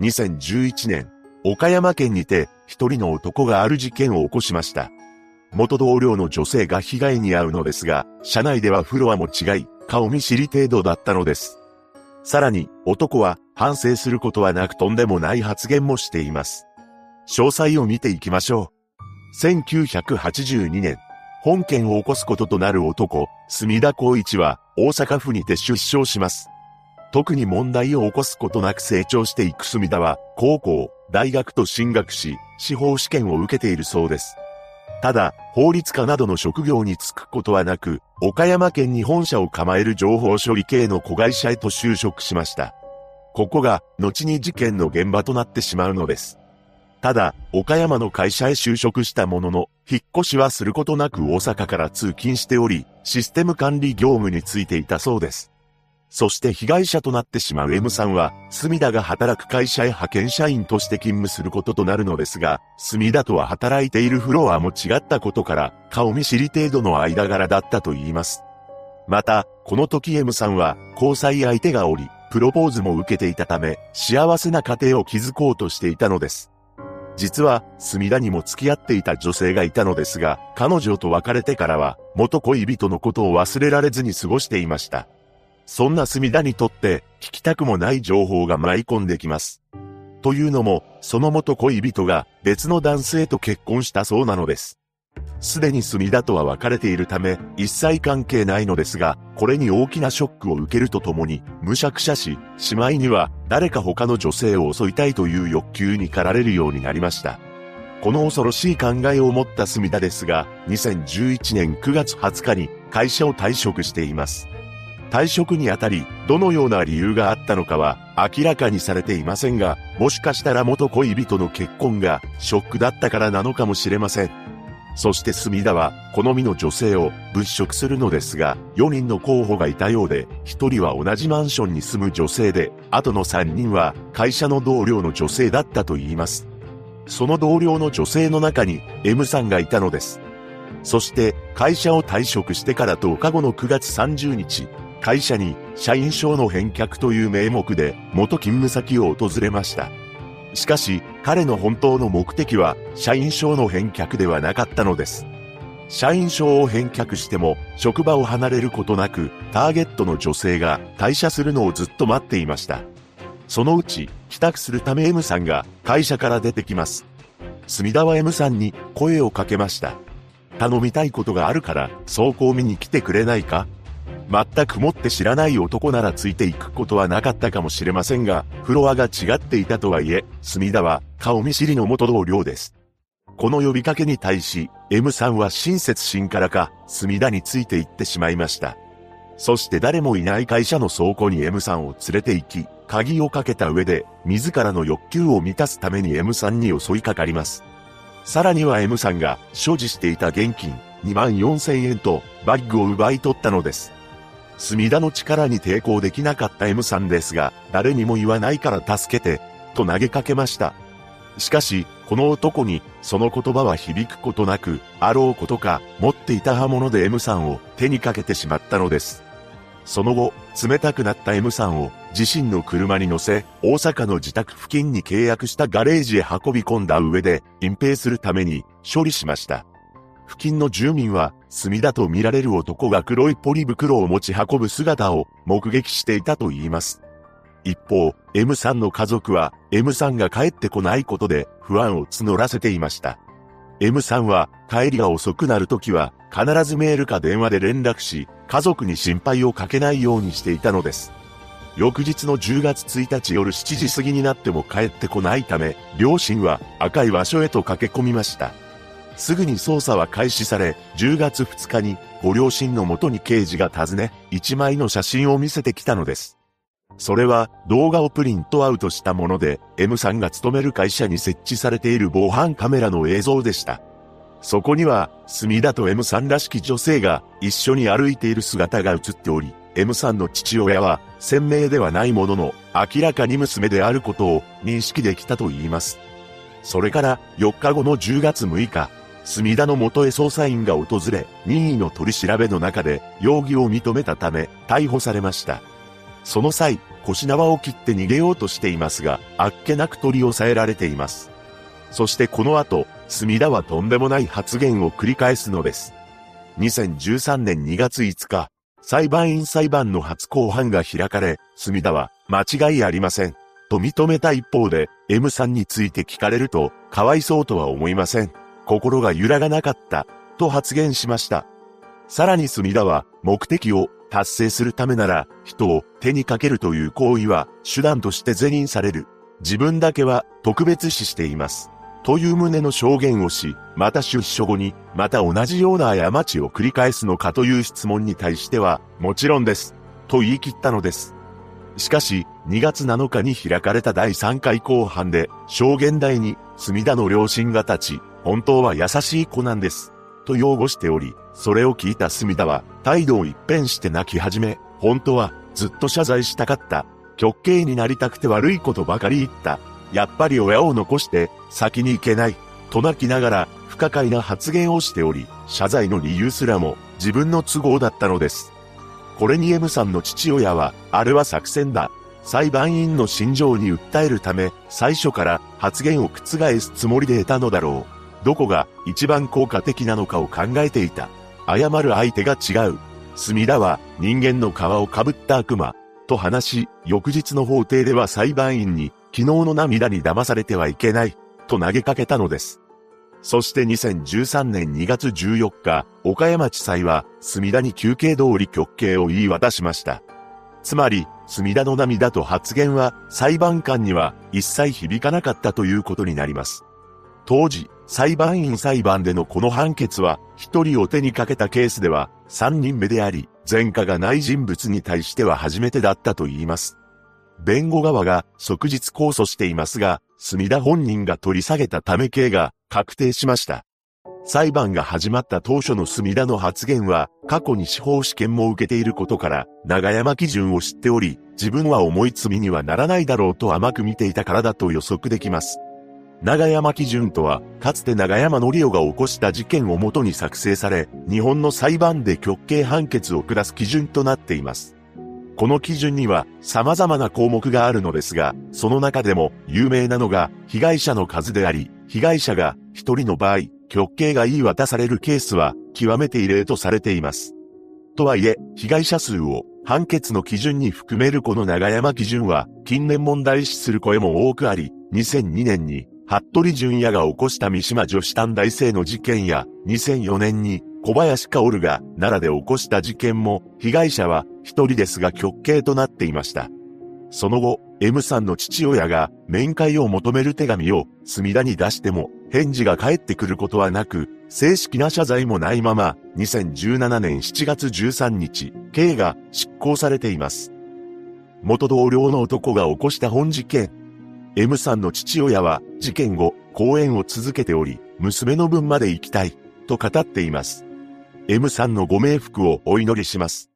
2011年、岡山県にて一人の男がある事件を起こしました。元同僚の女性が被害に遭うのですが、車内ではフロアも違い、顔見知り程度だったのです。さらに、男は反省することはなくとんでもない発言もしています。詳細を見ていきましょう。1982年、本件を起こすこととなる男、墨田光一は大阪府にて出生します。特に問題を起こすことなく成長していく墨田は、高校、大学と進学し、司法試験を受けているそうです。ただ、法律家などの職業に就くことはなく、岡山県に本社を構える情報処理系の子会社へと就職しました。ここが、後に事件の現場となってしまうのです。ただ、岡山の会社へ就職したものの、引っ越しはすることなく大阪から通勤しており、システム管理業務についていたそうです。そして被害者となってしまう M さんは、隅田が働く会社へ派遣社員として勤務することとなるのですが、隅田とは働いているフロアも違ったことから、顔見知り程度の間柄だったと言います。また、この時 M さんは、交際相手がおり、プロポーズも受けていたため、幸せな家庭を築こうとしていたのです。実は、墨田にも付き合っていた女性がいたのですが、彼女と別れてからは、元恋人のことを忘れられずに過ごしていました。そんな墨田にとって、聞きたくもない情報が舞い込んできます。というのも、その元恋人が別の男性と結婚したそうなのです。すでに墨田とは別れているため、一切関係ないのですが、これに大きなショックを受けるとともに、無釈者し、しまいには、誰か他の女性を襲いたいという欲求に駆られるようになりました。この恐ろしい考えを持った墨田ですが、2011年9月20日に会社を退職しています。退職にあたり、どのような理由があったのかは明らかにされていませんが、もしかしたら元恋人の結婚がショックだったからなのかもしれません。そして隅田は好みの女性を物色するのですが、4人の候補がいたようで、1人は同じマンションに住む女性で、あとの3人は会社の同僚の女性だったと言います。その同僚の女性の中に M さんがいたのです。そして会社を退職してから10日後の9月30日、会社に社員証の返却という名目で元勤務先を訪れました。しかし、彼の本当の目的は、社員証の返却ではなかったのです。社員証を返却しても、職場を離れることなく、ターゲットの女性が退社するのをずっと待っていました。そのうち、帰宅するため M さんが会社から出てきます。隅田は M さんに声をかけました。頼みたいことがあるから、走行見に来てくれないか？全くもって知らない男ならついていくことはなかったかもしれませんが、フロアが違っていたとはいえ、隅田は顔見知りの元同僚です。この呼びかけに対し、M さんは親切心からか、隅田について行ってしまいました。そして誰もいない会社の倉庫に M さんを連れて行き、鍵をかけた上で、自らの欲求を満たすために M さんに襲いかかります。さらには M さんが所持していた現金2万4千円とバッグを奪い取ったのです。墨田の力に抵抗できなかった M さんですが、誰にも言わないから助けて、と投げかけました。しかし、この男に、その言葉は響くことなく、あろうことか、持っていた刃物で M さんを手にかけてしまったのです。その後、冷たくなった M さんを自身の車に乗せ、大阪の自宅付近に契約したガレージへ運び込んだ上で、隠蔽するために処理しました。付近の住民は、墨田と見られる男が黒いポリ袋を持ち運ぶ姿を目撃していたと言います。一方、M さんの家族は、M さんが帰ってこないことで不安を募らせていました。M さんは、帰りが遅くなるときは、必ずメールか電話で連絡し、家族に心配をかけないようにしていたのです。翌日の10月1日夜7時過ぎになっても帰ってこないため、両親は赤い場所へと駆け込みました。すぐに捜査は開始され、10月2日にご両親のもとに刑事が訪ね、1枚の写真を見せてきたのです。それは動画をプリントアウトしたもので、M さんが勤める会社に設置されている防犯カメラの映像でした。そこには、墨田と M さんらしき女性が一緒に歩いている姿が映っており、M さんの父親は鮮明ではないものの、明らかに娘であることを認識できたと言います。それから4日後の10月6日、墨田の元へ捜査員が訪れ、任意の取り調べの中で容疑を認めたため逮捕されました。その際、腰縄を切って逃げようとしていますが、あっけなく取り押さえられています。そしてこの後、隅田はとんでもない発言を繰り返すのです。2013年2月5日、裁判員裁判の初公判が開かれ、隅田は、間違いありません。と認めた一方で、M さんについて聞かれると、かわいそうとは思いません。心が揺らがなかった、と発言しました。さらに隅田は、目的を達成するためなら、人を手にかけるという行為は、手段として是認される。自分だけは特別視しています。という旨の証言をし、また出所後に、また同じような過ちを繰り返すのかという質問に対しては、もちろんです。と言い切ったのです。しかし、2月7日に開かれた第3回公判で、証言台に、隅田の両親が立ち、本当は優しい子なんです。と擁護しており、それを聞いた隅田は、態度を一変して泣き始め、本当は、ずっと謝罪したかった。極刑になりたくて悪いことばかり言った。やっぱり親を残して先に行けない、と泣きながら不可解な発言をしており、謝罪の理由すらも自分の都合だったのです。これに M さんの父親は、あれは作戦だ。裁判員の心情に訴えるため、最初から発言を覆すつもりで得たのだろう。どこが一番効果的なのかを考えていた。謝る相手が違う。隅田は人間の皮をかぶった悪魔。と話し、翌日の法廷では裁判員に昨日の涙に騙されてはいけない、と投げかけたのです。そして2013年2月14日、岡山地裁は、墨田に休憩通り極刑を言い渡しました。つまり、墨田の涙と発言は、裁判官には一切響かなかったということになります。当時、裁判員裁判でのこの判決は、一人を手にかけたケースでは、三人目であり、前科がない人物に対しては初めてだったと言います。弁護側が即日控訴していますが、墨田本人が取り下げたため刑が確定しました。裁判が始まった当初の墨田の発言は、過去に司法試験も受けていることから、長山基準を知っており、自分は重い罪にはならないだろうと甘く見ていたからだと予測できます。長山基準とは、かつて長山則夫が起こした事件をもとに作成され、日本の裁判で極刑判決を下す基準となっています。この基準には様々な項目があるのですが、その中でも有名なのが被害者の数であり、被害者が一人の場合、極刑が言い渡されるケースは極めて異例とされています。とはいえ、被害者数を判決の基準に含めるこの長山基準は近年問題視する声も多くあり、2002年に服部淳也が起こした三島女子短大生の事件や、2004年に小林薫が奈良で起こした事件も、被害者は一人ですが極刑となっていました。その後、M さんの父親が面会を求める手紙を墨田に出しても返事が返ってくることはなく、正式な謝罪もないまま、2017年7月13日、刑が執行されています。元同僚の男が起こした本事件。M さんの父親は事件後、講演を続けており、娘の分まで行きたい、と語っています。M さんのご冥福をお祈りします。